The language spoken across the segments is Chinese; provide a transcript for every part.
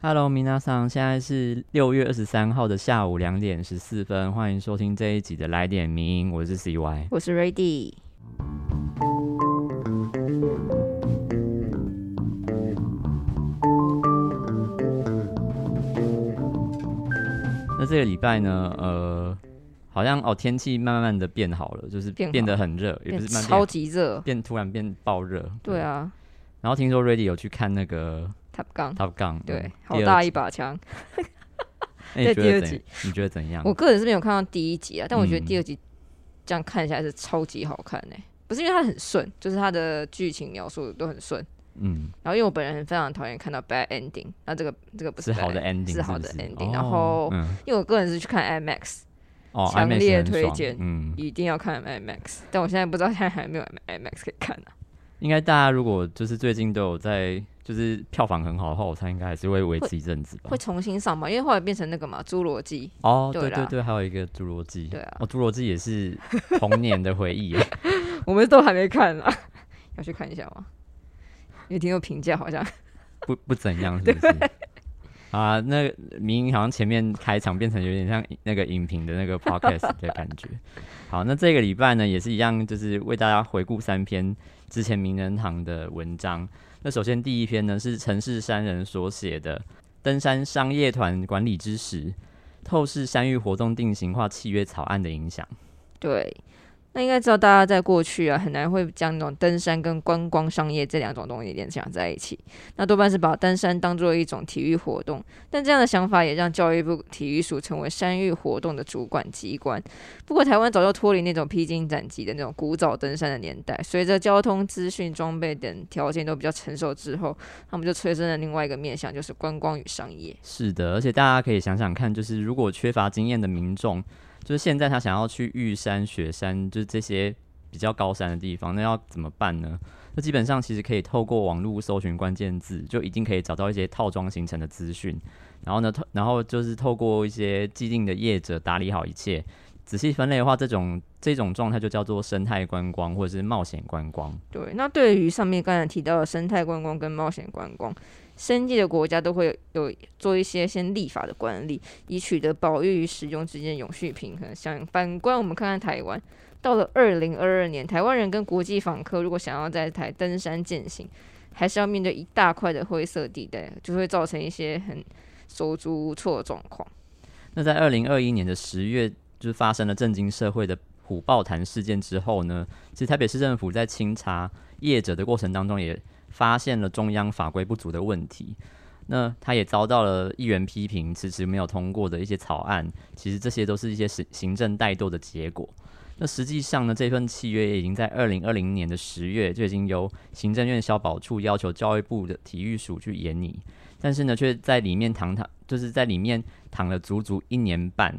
Hello，米娜桑，现在是六月二十三号的下午两点十四分，欢迎收听这一集的来点名音，我是 CY。我是 Ready。那这个礼拜呢，呃，好像哦天气慢慢的变好了，就是变得很热，也不是慢慢超级热，变突然变爆热。对。啊然后听说 Ready 有去看那个，Top Gun，Top Gun，对嗯，好大一把枪。在第二集？你觉得怎样？我个人是没有看到第一集啊，但我觉得嗯第二集这样看起来是超级好看呢、不是因为它很顺，就是它的剧情描述都很顺。嗯，然后因为我本人很非常讨厌看到 bad ending，那这个这个不是好的 ending，是好的 ending 哦然后嗯，因为我个人是去看 IMAX，哦，强烈推荐嗯，一定要看 IMAX，但我现在不知道现在还没有 IMAX 可以看啊。应该大家如果就是最近都有在，就是票房很好的话，我猜应该还是会维持一阵子吧会。重新上嘛？因为后来变成那个嘛，侏罗纪。哦，对对对对，还有一个侏罗纪，对啊哦，侏罗纪也是童年的回忆耶。我们都还没看啊，要去看一下吗？因为听说评价好像不不怎样，是不是？啊，那明好像前面开场变成有点像那个影评的那个 podcast 的感觉。好，那这个礼拜呢也是一样，就是为大家回顾三篇之前名人堂的文章。那首先第一篇呢是城市山人所写的《登山商业团管理之时》，透视山域活动定型化契约草案的影响。对。那应该知道，大家在过去啊，很难会将那种登山跟观光商业这两种东西联想在一起。那多半是把登山当做一种体育活动，但这样的想法也让教育部体育署成为山域活动的主管机关。不过，台湾早就脱离那种披荆斩棘的那种古早登山的年代，随着交通、资讯、装备等条件都比较成熟之后，他们就催生了另外一个面向，就是观光与商业。是的，而且大家可以想想看，就是如果缺乏经验的民众，就是现在他想要去玉山、雪山，就是这些比较高山的地方，那要怎么办呢？那基本上其实可以透过网络搜寻关键字，就一定可以找到一些套装形成的资讯。然后呢，透然后就是透过一些既定的业者打理好一切。仔细分类的话，这种这种状态就叫做生态观光或者是冒险观光。对，那对于上面刚才提到的生态观光跟冒险观光，生计的国家都会有做一些先立法的管理，以取得保育与使用之间永续平衡。像反观我们看看台湾，到了二零二二年，台湾人跟国际访客如果想要在台登山践行，还是要面对一大块的灰色地带，就会造成一些很手足无措的状况。那在二零二一年的十月，就是发生了震惊社会的虎豹潭事件之后呢，其实台北市政府在清查业者的过程当中，也发现了中央法规不足的问题。那他也遭到了议员批评，迟迟没有通过的一些草案，其实这些都是一些行行政怠惰的结果。那实际上呢，这份契约也已经在二零二零年的十月就已经由行政院消保处要求教育部的体育署去研拟，但是呢，却在里面躺躺，就是在里面躺了足足一年半，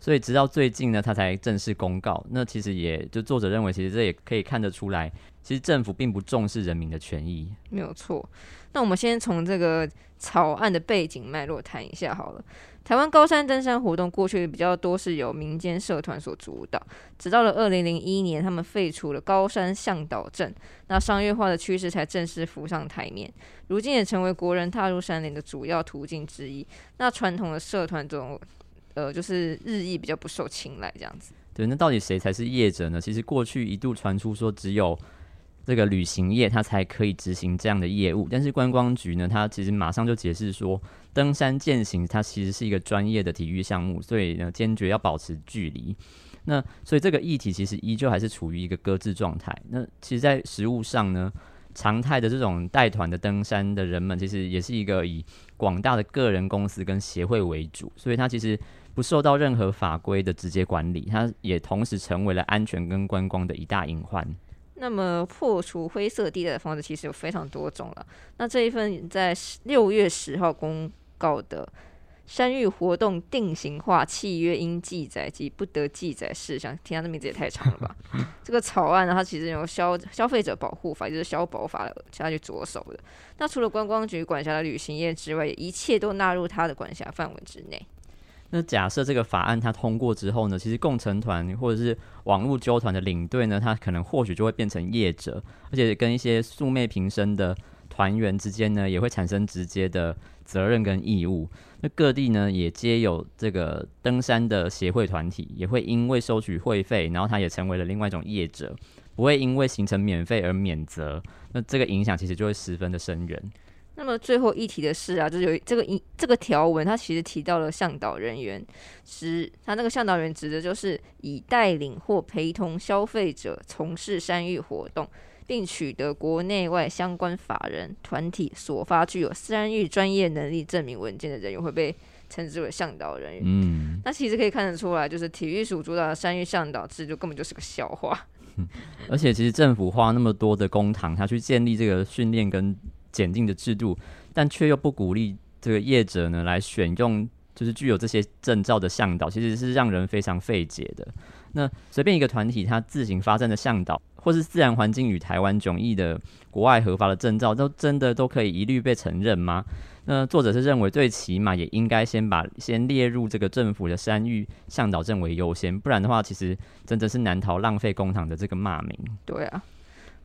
所以直到最近呢，他才正式公告。那其实也就作者认为，其实这也可以看得出来，其实政府并不重视人民的权益。没有错。那我们先从这个草案的背景脉络谈一下好了。台湾高山登山活动过去比较多是由民间社团所主导，直到了二零零一年，他们废除了高山向导证，那商业化的趋势才正式浮上台面。如今也成为国人踏入山林的主要途径之一。那传统的社团这种，呃，就是日益比较不受青睐这样子。对，那到底谁才是业者呢？其实过去一度传出说只有这个旅行业它才可以执行这样的业务，但是观光局呢，它其实马上就解释说，登山健行它其实是一个专业的体育项目，所以呢坚决要保持距离。那所以这个议题其实依旧还是处于一个搁置状态。那其实，在实务上呢，常态的这种带团的登山的人们，其实也是一个以广大的个人公司跟协会为主，所以它其实不受到任何法规的直接管理，它也同时成为了安全跟观光的一大隐患。那么破除灰色地带的方式其实有非常多种了。那这一份在六月十号公告的山域活动定型化契约应记载及不得记载事项，听它的名字也太长了吧？这个草案呢，它其实由消消费者保护法，也就是消保法下去着手的。那除了观光局管辖的旅行业之外，一切都纳入它的管辖范围之内。那假设这个法案它通过之后呢，其实共成团或者是网络纠团的领队呢，他可能或许就会变成业者，而且跟一些素昧平生的团员之间呢，也会产生直接的责任跟义务。那各地呢也皆有这个登山的协会团体，也会因为收取会费，然后他也成为了另外一种业者，不会因为行程免费而免责。那这个影响其实就会十分的深远。那么最后一题的是啊，就是有这个一这个条文，它其实提到了向导人员，指他那个向导人指的就是以带领或陪同消费者从事山域活动，并取得国内外相关法人团体所发具有山域专业能力证明文件的人员，会被称之为向导人员。嗯，那其实可以看得出来，就是体育署主导的山域向导制度根本就是个笑话。而且其实政府花那么多的公帑，他去建立这个训练跟检定的制度，但却又不鼓励这个业者呢来选用，就是具有这些证照的向导，其实是让人非常费解的。那随便一个团体，他自行发证的向导，或是自然环境与台湾迥异的国外合法的证照，都真的都可以一律被承认吗？那作者是认为，最起码也应该先把先列入这个政府的山域向导证为优先，不然的话，其实真的是难逃浪费公帑的这个骂名。对啊。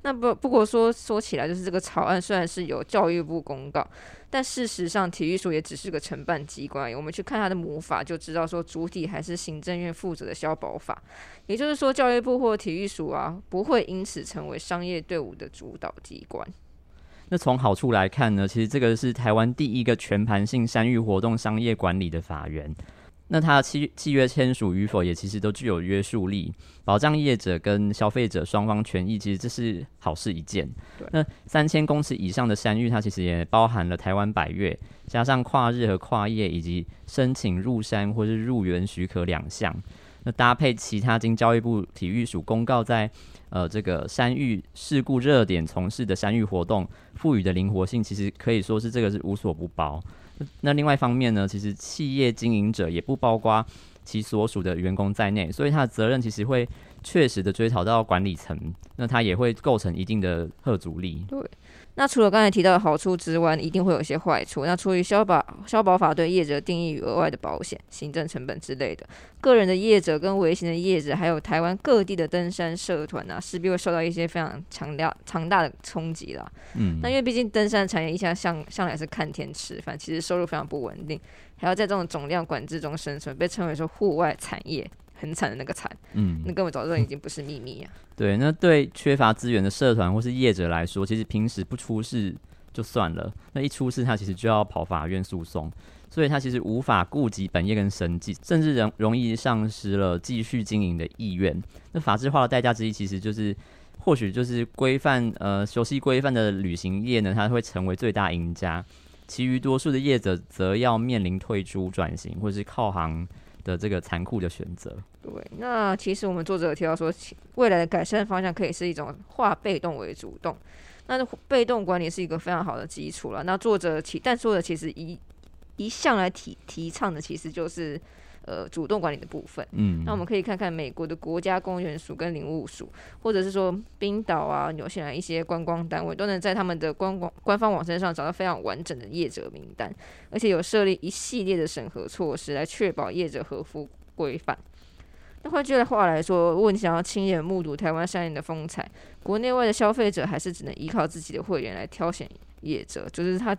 那不不过说说起来，就是这个草案虽然是由教育部公告，但事实上体育署也只是个承办机关。我们去看它的母法，就知道说主体还是行政院负责的消保法。也就是说，教育部或体育署啊，不会因此成为商业队伍的主导机关。那从好处来看呢，其实这个是台湾第一个全盘性山域活动商业管理的法源。那它的契契约签署与否，也其实都具有约束力，保障业者跟消费者双方权益，其实这是好事一件。那三千公尺以上的山域，它其实也包含了台湾百越，加上跨日和跨夜，以及申请入山或是入园许可两项。那搭配其他经教育部体育署公告在呃这个山域事故热点从事的山域活动，赋予的灵活性，其实可以说是这个是无所不包。那另外一方面呢，其实企业经营者也不包括其所属的员工在内，所以他的责任其实会确实的追讨到管理层，那他也会构成一定的贺阻力。对。那除了刚才提到的好处之外，一定会有一些坏处。那出于消保消保法对业者定义与额外的保险、行政成本之类的，个人的业者跟微型的业者，还有台湾各地的登山社团啊，势必会受到一些非常强调强大的冲击啦。嗯，那因为毕竟登山产业一向向向来是看天吃饭，其实收入非常不稳定，还要在这种总量管制中生存，被称为说户外产业。很惨的那个惨，嗯，那根本早就已经不是秘密啊。对，那对缺乏资源的社团或是业者来说，其实平时不出事就算了，那一出事他其实就要跑法院诉讼，所以他其实无法顾及本业跟生计，甚至容容易丧失了继续经营的意愿。那法制化的代价之一，其实就是或许就是规范呃熟悉规范的旅行业呢，它会成为最大赢家，其余多数的业者则要面临退出、转型或是靠行。的这个残酷的选择。对，那其实我们作者有提到说，未来的改善方向可以是一种化被动为主动。那被动管理是一个非常好的基础了。那作者其但作者其实一一向来提提倡的，其实就是。呃，主动管理的部分，嗯，那我们可以看看美国的国家公园署跟领务署，或者是说冰岛啊、纽西兰一些观光单位，都能在他们的官网官方网站上找到非常完整的业者名单，而且有设立一系列的审核措施来确保业者合乎规范。那换句话来说，如果你想要亲眼目睹台湾山林的风采，国内外的消费者还是只能依靠自己的会员来挑选业者，就是他。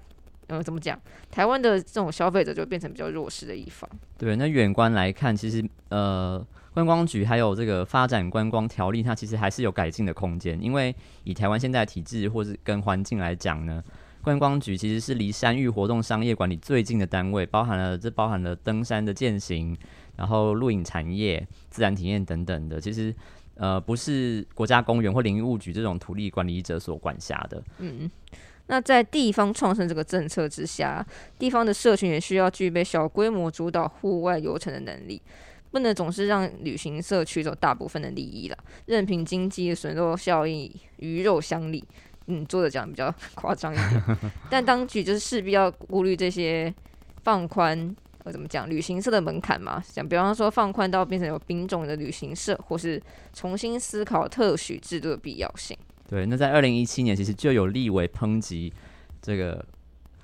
呃，怎么讲？台湾的这种消费者就变成比较弱势的一方。对，那远观来看，其实呃，观光局还有这个发展观光条例，它其实还是有改进的空间。因为以台湾现在的体制或是跟环境来讲呢，观光局其实是离山域活动商业管理最近的单位，包含了这包含了登山的践行，然后露营产业、自然体验等等的，其实呃不是国家公园或林务局这种土地管理者所管辖的。嗯。那在地方创生这个政策之下，地方的社群也需要具备小规模主导户外游程的能力，不能总是让旅行社取走大部分的利益了，任凭经济的损落效应鱼肉相利。嗯，作者讲比较夸张一点，但当局就是势必要顾虑这些放宽，呃，怎么讲旅行社的门槛嘛？讲比方说放宽到变成有兵种的旅行社，或是重新思考特许制度的必要性。对，那在二零一七年，其实就有立委抨击这个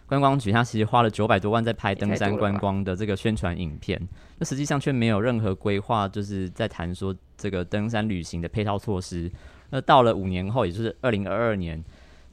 观光局，他其实花了九百多万在拍登山观光的这个宣传影片，那实际上却没有任何规划，就是在谈说这个登山旅行的配套措施。那到了五年后，也就是二零二二年，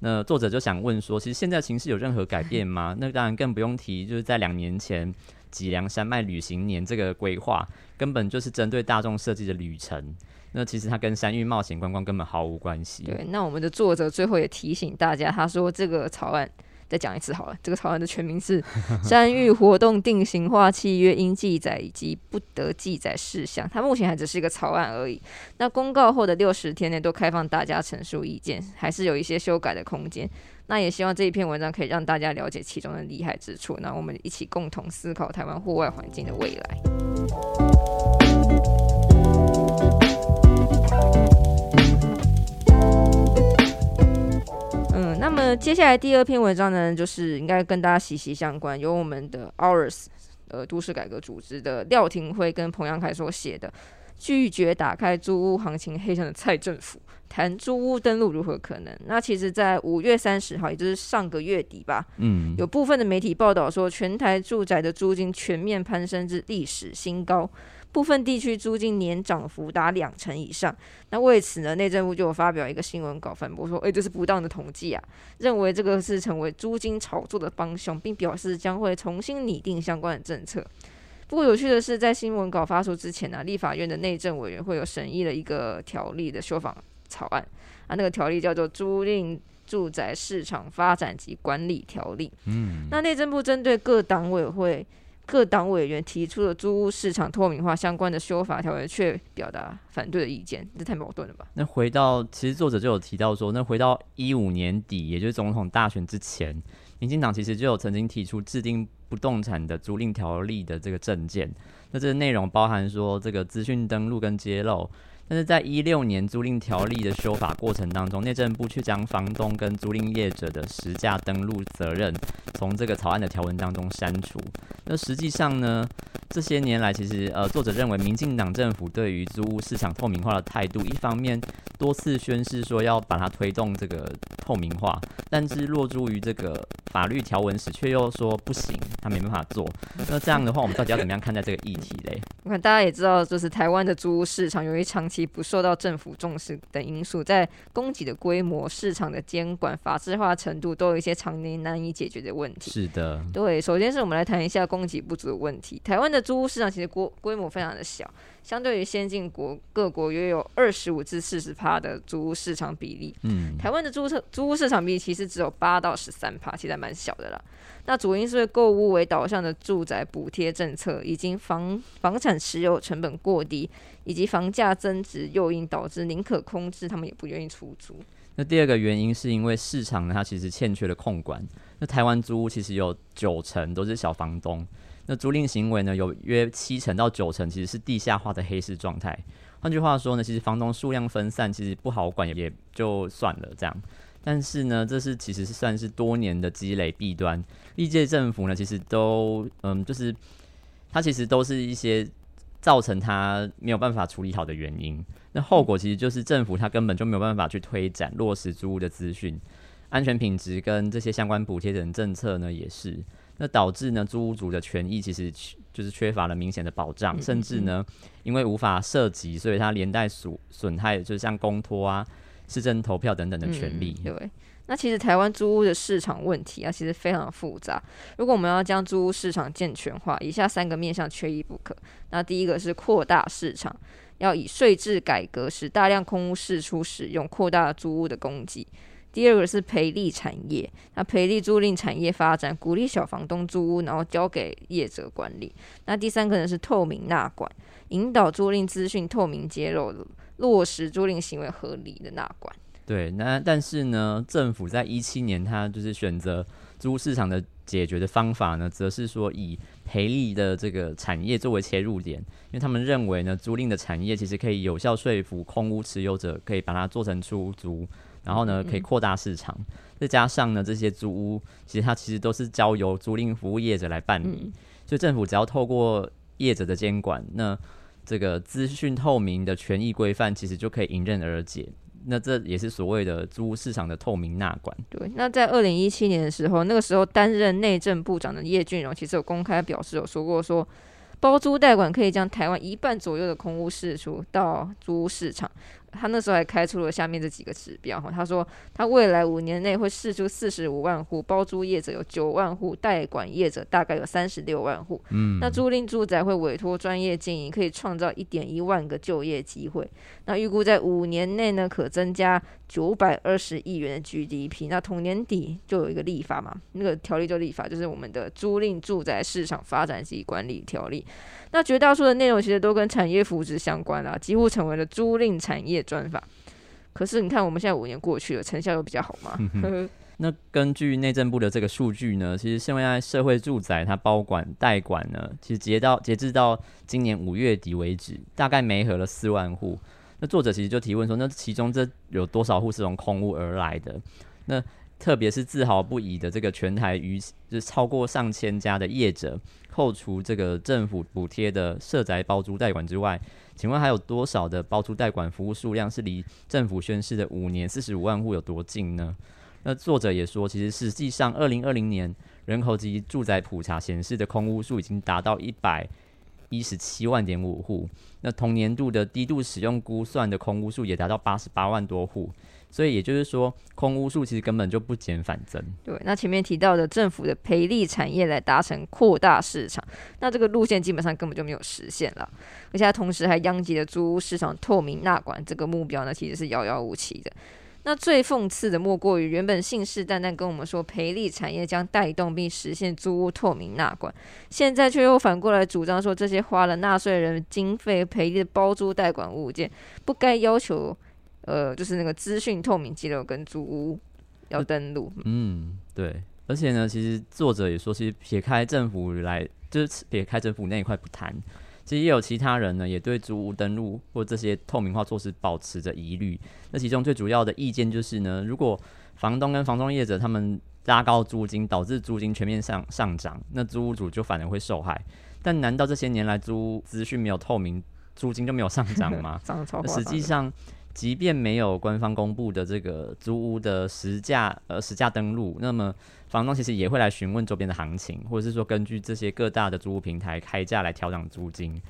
那作者就想问说，其实现在形势有任何改变吗？那当然更不用提，就是在两年前脊梁山脉旅行年这个规划，根本就是针对大众设计的旅程。那其实它跟山域冒险观光根本毫无关系。对，那我们的作者最后也提醒大家，他说这个草案。再讲一次好了，这个草案的全名是 《山域活动定型化契约应记载以及不得记载事项》，它目前还只是一个草案而已。那公告后的六十天内都开放大家陈述意见，还是有一些修改的空间。那也希望这一篇文章可以让大家了解其中的厉害之处。那我们一起共同思考台湾户外环境的未来。那接下来第二篇文章呢，就是应该跟大家息息相关，由我们的 Ours 呃都市改革组织的廖廷辉跟彭阳凯所写的《拒绝打开租屋行情黑箱的蔡政府谈租屋登录如何可能》。那其实，在五月三十号，也就是上个月底吧，嗯，有部分的媒体报道说，全台住宅的租金全面攀升至历史新高。部分地区租金年涨幅达两成以上，那为此呢，内政部就有发表一个新闻稿反驳说，诶，这是不当的统计啊，认为这个是成为租金炒作的帮凶，并表示将会重新拟定相关的政策。不过有趣的是，在新闻稿发出之前呢，立法院的内政委员会有审议了一个条例的修法草案啊，那个条例叫做《租赁住宅市场发展及管理条例》。嗯，那内政部针对各党委会。各党委员提出的租屋市场透明化相关的修法条文，却表达反对的意见，这太矛盾了吧？那回到，其实作者就有提到说，那回到一五年底，也就是总统大选之前，民进党其实就有曾经提出制定不动产的租赁条例的这个证件。那这个内容包含说，这个资讯登录跟揭露。但是在一六年租赁条例的修法过程当中，内政部却将房东跟租赁业者的实价登录责任从这个草案的条文当中删除。那实际上呢，这些年来其实呃，作者认为民进党政府对于租屋市场透明化的态度，一方面多次宣示说要把它推动这个透明化，但是落诸于这个法律条文时，却又说不行，他没办法做。那这样的话，我们到底要怎么样看待这个议题嘞？我看大家也知道，就是台湾的租屋市场由于长期不受到政府重视等因素，在供给的规模、市场的监管、法制化程度，都有一些常年难以解决的问题。是的，对。首先是我们来谈一下供给不足的问题。台湾的租屋市场其实规规模非常的小，相对于先进国各国约有二十五至四十趴的租屋市场比例。嗯，台湾的租车租屋市场比例其实只有八到十三趴，其实还蛮小的啦。那主因是购物为导向的住宅补贴政策，以及房房产持有成本过低，以及房价增值诱因，导致宁可空置，他们也不愿意出租。那第二个原因是因为市场呢，它其实欠缺了控管。那台湾租屋其实有九成都是小房东，那租赁行为呢，有约七成到九成其实是地下化的黑市状态。换句话说呢，其实房东数量分散，其实不好管也就算了这样。但是呢，这是其实是算是多年的积累弊端。历届政府呢，其实都嗯，就是它其实都是一些造成它没有办法处理好的原因。那后果其实就是政府它根本就没有办法去推展落实租屋的资讯、安全品质跟这些相关补贴等政策呢，也是那导致呢租屋主的权益其实就是缺乏了明显的保障，甚至呢因为无法涉及，所以它连带损损害，就是像公托啊。市政投票等等的权利。对，那其实台湾租屋的市场问题啊，其实非常复杂。如果我们要将租屋市场健全化，以下三个面向缺一不可。那第一个是扩大市场，要以税制改革使大量空屋释出使用，扩大租屋的供给。第二个是培力产业，那培力租赁产业发展，鼓励小房东租屋，然后交给业者管理。那第三个呢是透明纳管，引导租赁资讯透明揭露。落实租赁行为合理的纳管。对，那但是呢，政府在一七年，它就是选择租屋市场的解决的方法呢，则是说以赔利的这个产业作为切入点，因为他们认为呢，租赁的产业其实可以有效说服空屋持有者，可以把它做成出租，然后呢，可以扩大市场。再加上呢，这些租屋其实它其实都是交由租赁服务业者来办理，所以政府只要透过业者的监管，那这个资讯透明的权益规范，其实就可以迎刃而解。那这也是所谓的租屋市场的透明纳管。对，那在二零一七年的时候，那个时候担任内政部长的叶俊荣，其实有公开表示有说过，说包租代管可以将台湾一半左右的空屋释出到租屋市场，他那时候还开出了下面这几个指标哈，他说他未来五年内会试出四十五万户包租业者有九万户，代管业者大概有三十六万户。嗯，那租赁住宅会委托专业经营，可以创造一点一万个就业机会。那预估在五年内呢，可增加九百二十亿元的 GDP。那同年底就有一个立法嘛，那个条例就立法，就是我们的租赁住宅市场发展及管理条例。那绝大多数的内容其实都跟产业扶持相关啦，几乎成为了租赁产业专法。可是你看，我们现在五年过去了，成效又比较好吗？那根据内政部的这个数据呢，其实现在社会住宅它包管代管呢，其实截到截至到今年五月底为止，大概没合了四万户。那作者其实就提问说，那其中这有多少户是从空屋而来的？那特别是自豪不已的这个全台逾就超过上千家的业者，扣除这个政府补贴的社宅包租代管之外，请问还有多少的包租代管服务数量是离政府宣示的五年四十五万户有多近呢？那作者也说，其实实际上二零二零年人口及住宅普查显示的空屋数已经达到一百一十七万点五户，那同年度的低度使用估算的空屋数也达到八十八万多户。所以也就是说，空屋数其实根本就不减反增。对，那前面提到的政府的培力产业来达成扩大市场，那这个路线基本上根本就没有实现了，而且它同时还殃及了租屋市场透明纳管这个目标呢，其实是遥遥无期的。那最讽刺的莫过于，原本信誓旦旦跟我们说培力产业将带动并实现租屋透明纳管，现在却又反过来主张说这些花了纳税人经费培力的包租代管物件不该要求。呃，就是那个资讯透明记录跟租屋要登录。嗯，对。而且呢，其实作者也说，其实撇开政府来，就是撇开政府那一块不谈，其实也有其他人呢，也对租屋登录或这些透明化措施保持着疑虑。那其中最主要的意见就是呢，如果房东跟房东业者他们拉高租金，导致租金全面上上涨，那租屋主就反而会受害。但难道这些年来租资讯没有透明，租金就没有上涨吗？实际上。即便没有官方公布的这个租屋的实价，呃，实价登录，那么房东其实也会来询问周边的行情，或者是说根据这些各大的租屋平台开价来调整租金。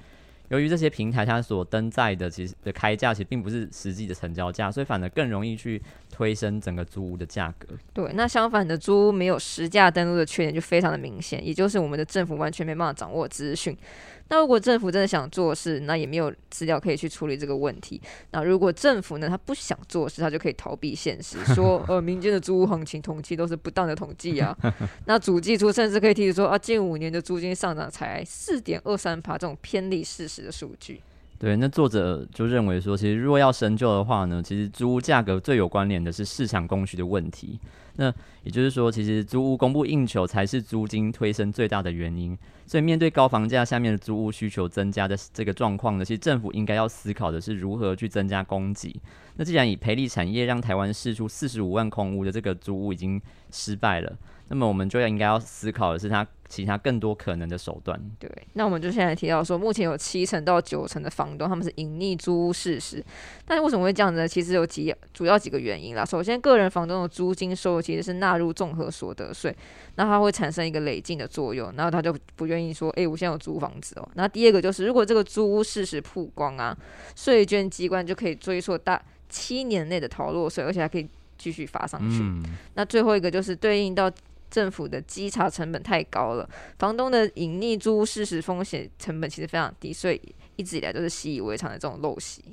由于这些平台它所登载的其实的开价其实并不是实际的成交价，所以反而更容易去推升整个租屋的价格。对，那相反的租屋没有实价登录的缺点就非常的明显，也就是我们的政府完全没办法掌握资讯。那如果政府真的想做事，那也没有资料可以去处理这个问题。那如果政府呢，他不想做事，他就可以逃避现实，说呃，民间的租屋行情统计都是不当的统计啊。那主计处甚至可以提出说啊，近五年的租金上涨才四点二三趴，这种偏离事实的数据。对，那作者就认为说，其实如果要深究的话呢，其实租屋价格最有关联的是市场供需的问题。那也就是说，其实租屋供不应求才是租金推升最大的原因。所以，面对高房价下面的租屋需求增加的这个状况呢，其实政府应该要思考的是如何去增加供给。那既然以培利产业让台湾试出四十五万空屋的这个租屋已经失败了。那么我们就要应该要思考的是，它其他更多可能的手段。对，那我们就现在提到说，目前有七成到九成的房东他们是隐匿租屋事实，但是为什么会这样子呢？其实有几主要几个原因啦。首先，个人房东的租金收入其实是纳入综合所得税，那它会产生一个累进的作用，然后他就不愿意说，哎，我现在有租房子哦。那第二个就是，如果这个租屋事实曝光啊，税捐机关就可以追溯大七年内的逃漏税，而且还可以继续发上去。那最后一个就是对应到。政府的稽查成本太高了，房东的隐匿租屋事实风险成本其实非常低，所以一直以来都是习以为常的这种陋习。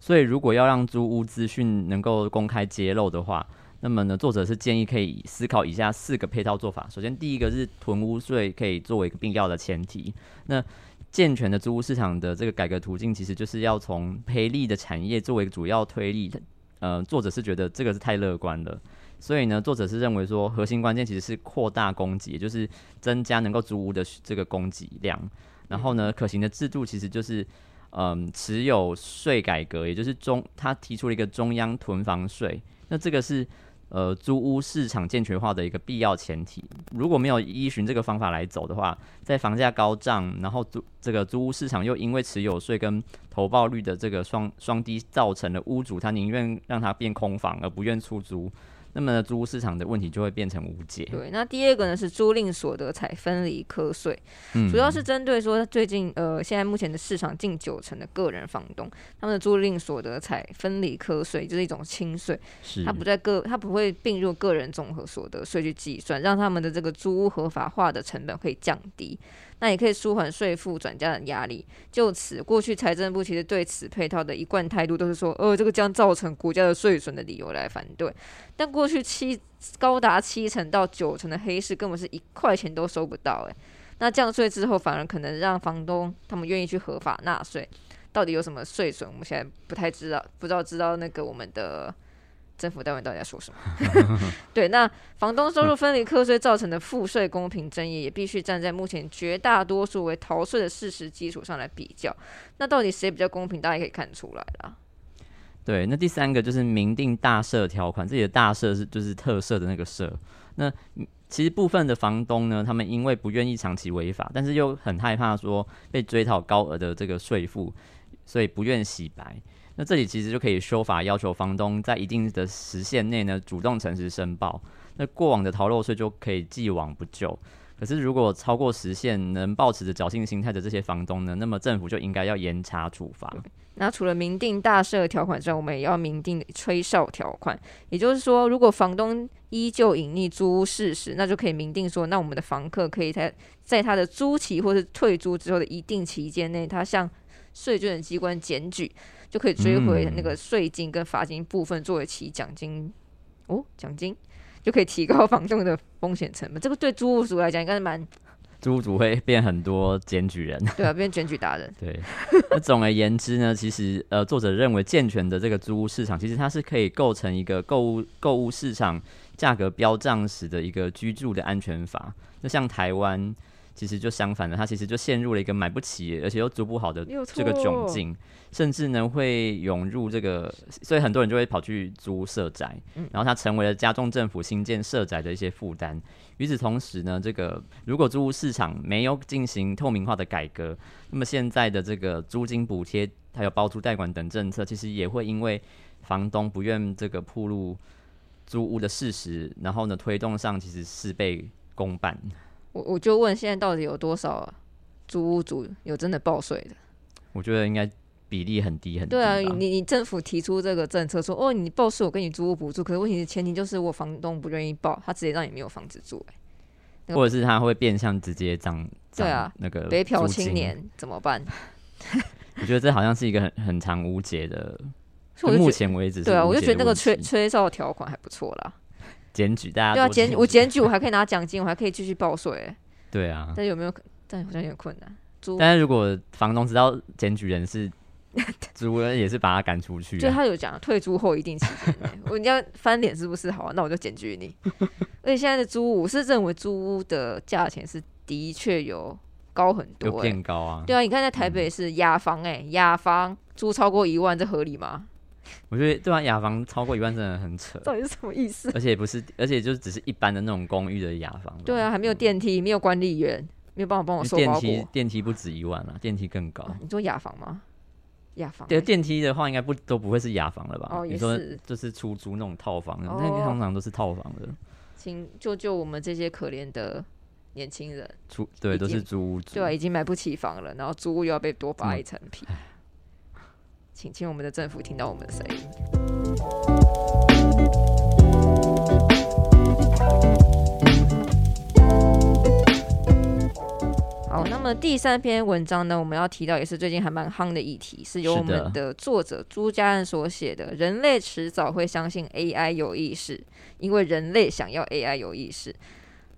所以，如果要让租屋资讯能够公开揭露的话，那么呢，作者是建议可以思考以下四个配套做法。首先，第一个是囤屋税可以作为一个必要的前提。那健全的租屋市场的这个改革途径，其实就是要从赔利的产业作为主要推力。呃，作者是觉得这个是太乐观了。所以呢，作者是认为说，核心关键其实是扩大供给，也就是增加能够租屋的这个供给量。然后呢，可行的制度其实就是，嗯，持有税改革，也就是中他提出了一个中央囤房税。那这个是呃租屋市场健全化的一个必要前提。如果没有依循这个方法来走的话，在房价高涨，然后租这个租屋市场又因为持有税跟投报率的这个双双低，造成了屋主他宁愿让它变空房而不愿出租。那么租屋市场的问题就会变成无解。对，那第二个呢是租赁所得才分离课税，嗯主要是针对说最近呃现在目前的市场近九成的个人房东，他们的租赁所得才分离课税，就是一种轻税，是它不在个它不会并入个人综合所得税去计算，让他们的这个租屋合法化的成本可以降低。那也可以舒缓税负转嫁的压力。就此，过去财政部其实对此配套的一贯态度都是说，呃，这个将造成国家的税损的理由来反对。但过过去七高达七成到九成的黑市根本是一块钱都收不到、诶，那降税之后，反而可能让房东他们愿意去合法纳税。到底有什么税损？我们现在不太知道，不知道知道那个我们的政府单位到底在说什么。对，那房东收入分离课税造成的赋税公平争议，也必须站在目前绝大多数为逃税的事实基础上来比较。那到底谁比较公平？大家可以看出来啦。对，那第三个就是明定大赦条款，这里的大赦是就是特赦的那个赦。那其实部分的房东呢，他们因为不愿意长期违法，但是又很害怕说被追讨高额的这个税负，所以不愿洗白。那这里其实就可以修法，要求房东在一定的时限内呢，主动诚实申报。那过往的逃漏税就可以既往不咎。可是如果超过时限，能保持着侥幸心态的这些房东呢，那么政府就应该要严查处罚。那除了明定大赦条款之外，我们也要明定吹哨条款。也就是说，如果房东依旧隐匿租屋事实，那就可以明定说，那我们的房客可以在在他的租期或是退租之后的一定期间内，他向税捐机关检举，就可以追回那个税金跟罚金部分作为其奖金。哦，奖金就可以提高房东的风险成本。这个对租屋族来讲，应该是蛮 租屋主会变很多检举人。对啊，变检举达人。对，那总而言之呢，其实呃，作者认为健全的这个租屋市场，其实它是可以构成一个购物购物市场价格飙涨时的一个居住的安全法。那像台湾，其实就相反的，他其实就陷入了一个买不起而且又租不好的这个窘境，甚至呢会涌入这个，所以很多人就会跑去租社宅，嗯然后它成为了加重政府新建社宅的一些负担。与此同时呢，这个如果租屋市场没有进行透明化的改革，那么现在的这个租金补贴还有包租代管等政策，其实也会因为房东不愿这个铺路租屋的事实，然后呢推动上其实事倍功半。我我就问，现在到底有多少租屋主有真的报税的？我觉得应该比例很低很低对啊，你你政府提出这个政策说，哦，你报税我给你租屋补助，可是问题是前提就是我房东不愿意报，他直接让你没有房子住、欸那个或者是他会变相直接涨对啊那个北漂青，年怎么办？我觉得这好像是一个很很长无解的。就目前为止对啊，我就觉得那个吹问题吹哨条款还不错啦。检举大家对啊，多检我检举我还可以拿奖金，我还可以继续报税、欸，对啊，但有没有可？但好像有点困难。租但是如果房东知道检举人是 租人，也是把他赶出去、就啊。他有讲退租后一定期间内，我你要翻脸是不是？好、啊，那我就检举你。而且现在的租屋，我是认为租屋的价钱是的确有高很多、欸，变高啊！对啊，你看在台北是雅房、欸，哎，雅房租超过一万，这合理吗？我觉得对啊，雅房超过一万真的很扯，到底是什么意思？而且不是，而且就只是一般的那种公寓的雅房。对啊，还没有电梯，没有管理员，没有办法帮我收包因为电梯。电梯不止一万啊，电梯更高。哦你说雅房吗？雅房、对，欸电梯的话应该不都不会是雅房了吧？哦也是就是出租那种套房，哦那个通常都是套房的，请救救我们这些可怜的年轻人，出对都是租屋。对啊，已经买不起房了，然后租屋又要被多这么扒一层皮。请请我们的政府听到我们的声音。好，那么第三篇文章呢，我们要提到也是最近还蛮夯的议题，是由我们的的作者朱家安所写的《人类迟早会相信 AI 有意识，因为人类想要 AI 有意识》。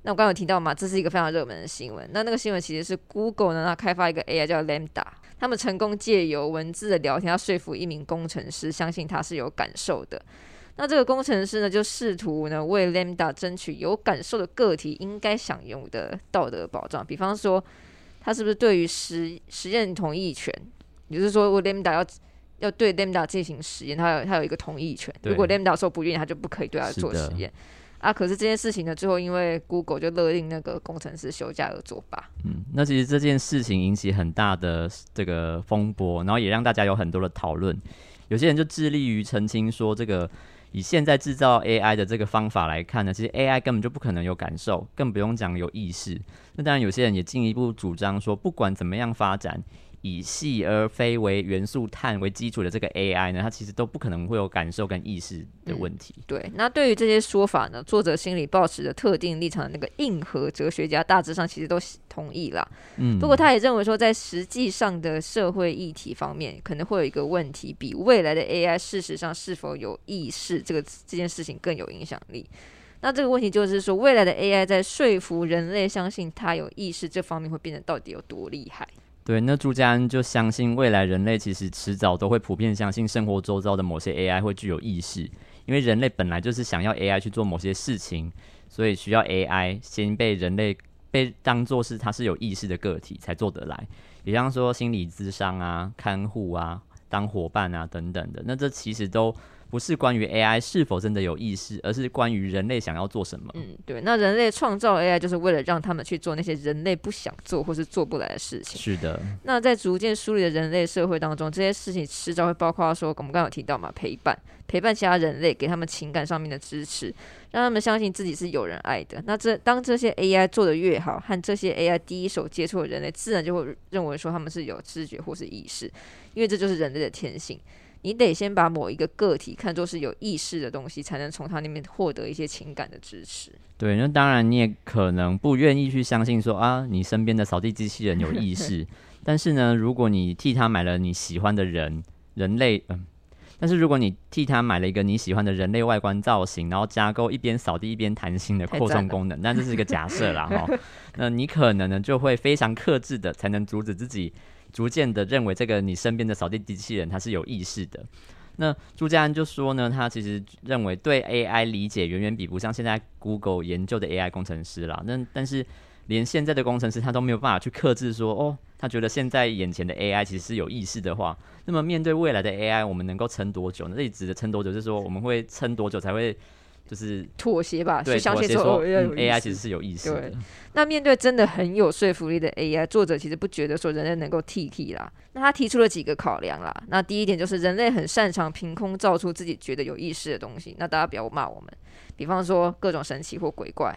那我刚刚有提到嘛，这是一个非常热门的新闻。那那个新闻其实是 Google 呢，它开发一个 AI 叫 Lambda，他们成功借由文字的聊天，要说服一名工程师相信他是有感受的。那这个工程师呢，就试图呢为 Lambda 争取有感受的个体应该享有的道德保障，比方说，他是不是对于实实验同意权，也就是说，我 Lambda 要要对 Lambda 进行实验，他有他有一个同意权。如果 Lambda 说不愿意，他就不可以对他做实验。啊，可是这件事情呢，最后因为 Google 就勒令那个工程师休假而作罢。嗯，那其实这件事情引起很大的这个风波，然后也让大家有很多的讨论。有些人就致力于澄清说，这个以现在制造 AI 的这个方法来看呢，其实 AI 根本就不可能有感受，更不用讲有意识。那当然，有些人也进一步主张说，不管怎么样发展。以细而非为元素碳为基础的这个 AI 呢，它其实都不可能会有感受跟意识的问题。对，那对于这些说法呢，作者心里抱持的特定立场的那个硬核哲学家，大致上其实都同意了。嗯，不过他也认为说，在实际上的社会议题方面，可能会有一个问题，比未来的 AI 事实上是否有意识这个这件事情更有影响力。那这个问题就是说，未来的 AI 在说服人类相信它有意识这方面，会变得到底有多厉害？对，那朱家安就相信未来人类其实迟早都会普遍相信生活周遭的某些 AI 会具有意识，因为人类本来就是想要 AI 去做某些事情，所以需要 AI 先被人类被当做是它是有意识的个体才做得来，比方说心理咨商啊、看护啊、当伙伴啊等等的，那这其实都。不是关于 AI 是否真的有意识，而是关于人类想要做什么。嗯，对。那人类创造 AI 就是为了让他们去做那些人类不想做或是做不来的事情。是的。那在逐渐梳理的人类社会当中，这些事情迟早会包括说，我们刚刚有提到嘛，陪伴，陪伴其他人类，给他们情感上面的支持，让他们相信自己是有人爱的。那这当这些 AI 做的越好，和这些 AI 第一手接触的人类，自然就会认为说他们是有知觉或是意识，因为这就是人类的天性。你得先把某一个个体看作是有意识的东西，才能从他那边获得一些情感的支持。对，那当然你也可能不愿意去相信说啊，你身边的扫地机器人有意识。但是呢，如果你替他买了你喜欢的人人类，嗯，但是如果你替他买了一个你喜欢的人类外观造型，然后加购一边扫地一边弹性的扩充功能，那这是一个假设啦 哈。那你可能呢就会非常克制的，才能阻止自己。逐渐的认为这个你身边的扫地机器人它是有意识的。那朱家安就说呢，他其实认为对 AI 理解远远比不上现在 Google 研究的 AI 工程师啦。那但是连现在的工程师他都没有办法去克制说，哦，他觉得现在眼前的 AI 其实是有意识的话，那么面对未来的 AI，我们能够撑多久呢？这里指的撑多久，就是说我们会撑多久才会？就是妥协吧，去相信说 AI 其实是有意思的。那面对真的很有说服力的 AI，作者其实不觉得说人类能够替替啦。那他提出了几个考量啦。那第一点就是人类很擅长凭空造出自己觉得有意识的东西。那大家不要骂我们，比方说各种神奇或鬼怪。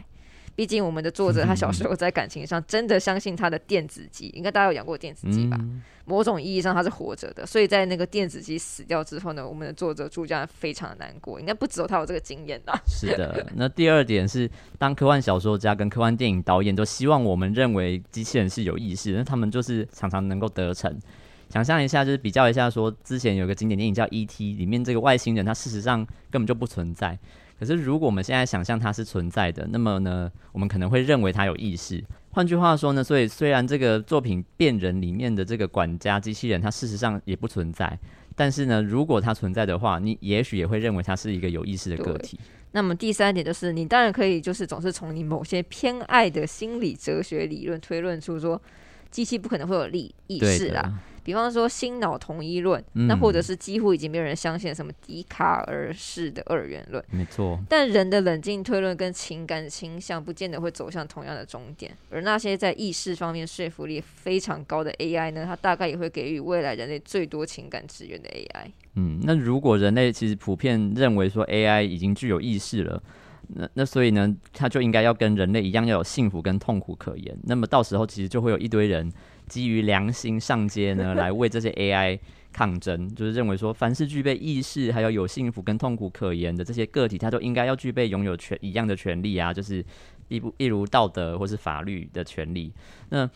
毕竟我们的作者他小时候在感情上真的相信他的电子鸡，应该大家有养过电子鸡吧？某种意义上他是活着的，所以在那个电子鸡死掉之后呢，我们的作者朱家非常的难过，应该不只有他有这个经验吧？是的。那第二点是，当科幻小说家跟科幻电影导演都希望我们认为机器人是有意识，那他们就是常常能够得逞。想象一下，就是比较一下，说之前有个经典电影叫《E.T.》，里面这个外星人他事实上根本就不存在。可是，如果我们现在想象它是存在的，那么呢，我们可能会认为它有意识。换句话说呢，所以虽然这个作品《变人》里面的这个管家机器人，它事实上也不存在，但是呢，如果它存在的话，你也许也会认为它是一个有意识的个体。那么第三点就是，你当然可以就是总是从你某些偏爱的心理哲学理论推论出说，机器不可能会有利意识啦。比方说心脑同一论，那或者是几乎已经没有人相信什么笛卡尔式的二元论。没错，但人的冷静推论跟情感倾向不见得会走向同样的终点。而那些在意识方面说服力非常高的 AI 呢，它大概也会给予未来人类最多情感资源的 AI。嗯，那如果人类其实普遍认为说 AI 已经具有意识了，那那所以呢，它就应该要跟人类一样要有幸福跟痛苦可言。那么到时候其实就会有一堆人。基于良心上街呢，来为这些 AI 抗争，就是认为说，凡是具备意识，还有有幸福跟痛苦可言的这些个体，他都应该要具备拥有权一样的权利啊，就是一不一如道德或是法律的权利。那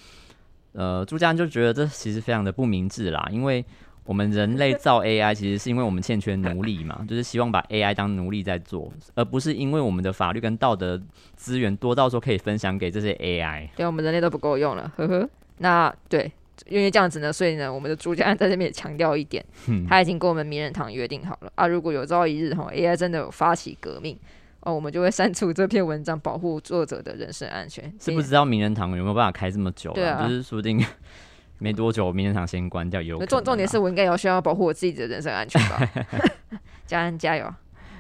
呃，朱家安就觉得这其实非常的不明智啦，因为我们人类造 AI 其实是因为我们欠缺奴隶嘛，就是希望把 AI 当奴隶在做，而不是因为我们的法律跟道德资源多到说可以分享给这些 AI。对，我们人类都不够用了，呵呵。那对，因为这样子呢，所以呢，我们的主家在这边也强调一点，他已经跟我们名人堂约定好了啊，如果有朝一日哈 AI 真的有发起革命哦，我们就会删除这篇文章，保护作者的人身安全。是不知道名人堂有没有办法开这么久？对啊，就是说不定没多久，名人堂先关掉。有重重点是我应该要需要保护我自己的人身安全吧？加恩加油！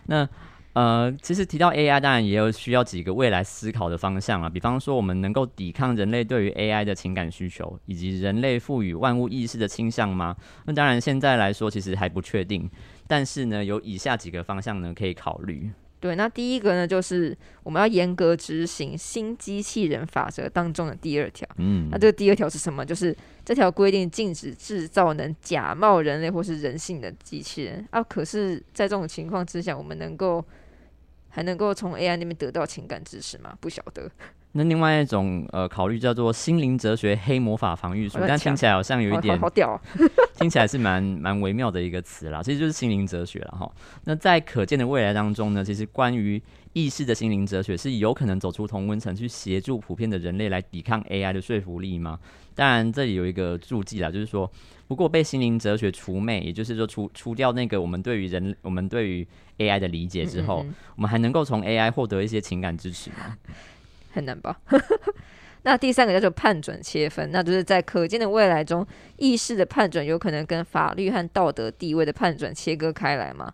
那。呃，其实提到 AI，当然也有需要几个未来思考的方向啊。比方说，我们能够抵抗人类对于 AI 的情感需求，以及人类赋予万物意识的倾向吗？那当然，现在来说其实还不确定。但是呢，有以下几个方向呢可以考虑。对，那第一个呢，就是我们要严格执行新机器人法则当中的第二条。嗯那，这个第二条是什么？就是这条规定禁止制造能假冒人类或是人性的机器人啊。可是，在这种情况之下，我们能够还能够从 AI 那边得到情感支持吗？不晓得。那另外一种呃考虑叫做心灵哲学黑魔法防御术，但听起来好像有一点好好屌、哦，听起来是蛮蛮微妙的一个词啦，其实就是心灵哲学了哈。那在可见的未来当中呢，其实关于意识的心灵哲学是有可能走出同温层，去协助普遍的人类来抵抗 AI 的说服力吗？当然，这里有一个注记啦，就是说，不过被心灵哲学除魅，也就是说除除掉那个我们对于人我们对于 AI 的理解之后，嗯嗯嗯我们还能够从 AI 获得一些情感支持吗？很难吧？那第三个叫做判准切分，那就是在可见的未来中，意识的判准有可能跟法律和道德地位的判准切割开来嘛？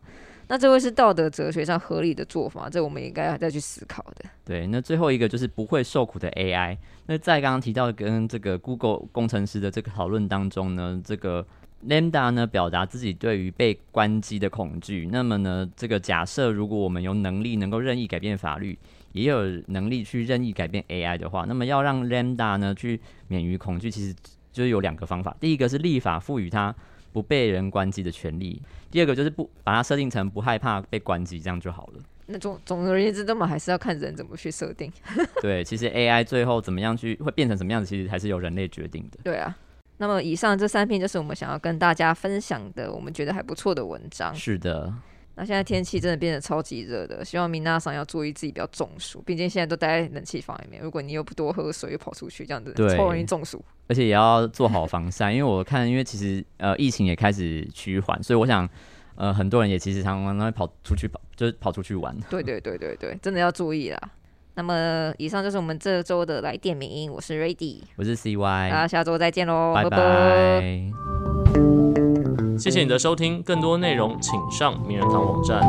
那这会是道德哲学上合理的做法，这我们应该要再去思考的。对，那最后一个就是不会受苦的 AI。那在刚刚提到跟这个 Google 工程师的这个讨论当中呢，这个 Lambda 呢表达自己对于被关机的恐惧。那么呢，这个假设如果我们有能力能够任意改变法律，也有能力去任意改变 AI 的话，那么要让 Lambda 呢去免于恐惧，其实就是有两个方法。第一个是立法赋予它不被人关机的权利，第二个就是不把它设定成不害怕被关机，这样就好了。那总总而言之，那么还是要看人怎么去设定。对，其实 AI 最后怎么样去会变成什么样子，其实还是由人类决定的。对啊。那么以上这三篇就是我们想要跟大家分享的，我们觉得还不错的文章。是的，那现在天气真的变得超级热的，希望明娜桑要注意自己不要中暑，毕竟现在都待在冷气房里面。如果你又不多喝水，又跑出去，这样子超容易中暑。而且也要做好防晒，因为我看，因为其实呃疫情也开始趋缓，所以我想呃很多人也其实常常会跑出去跑，就是跑出去玩。对对对对对，真的要注意啦。那么以上就是我们这周的来电名音，我是 Rady，我是 CY，大家下周再见喽，拜拜拜。谢谢你的收听，更多内容请上名人堂网站。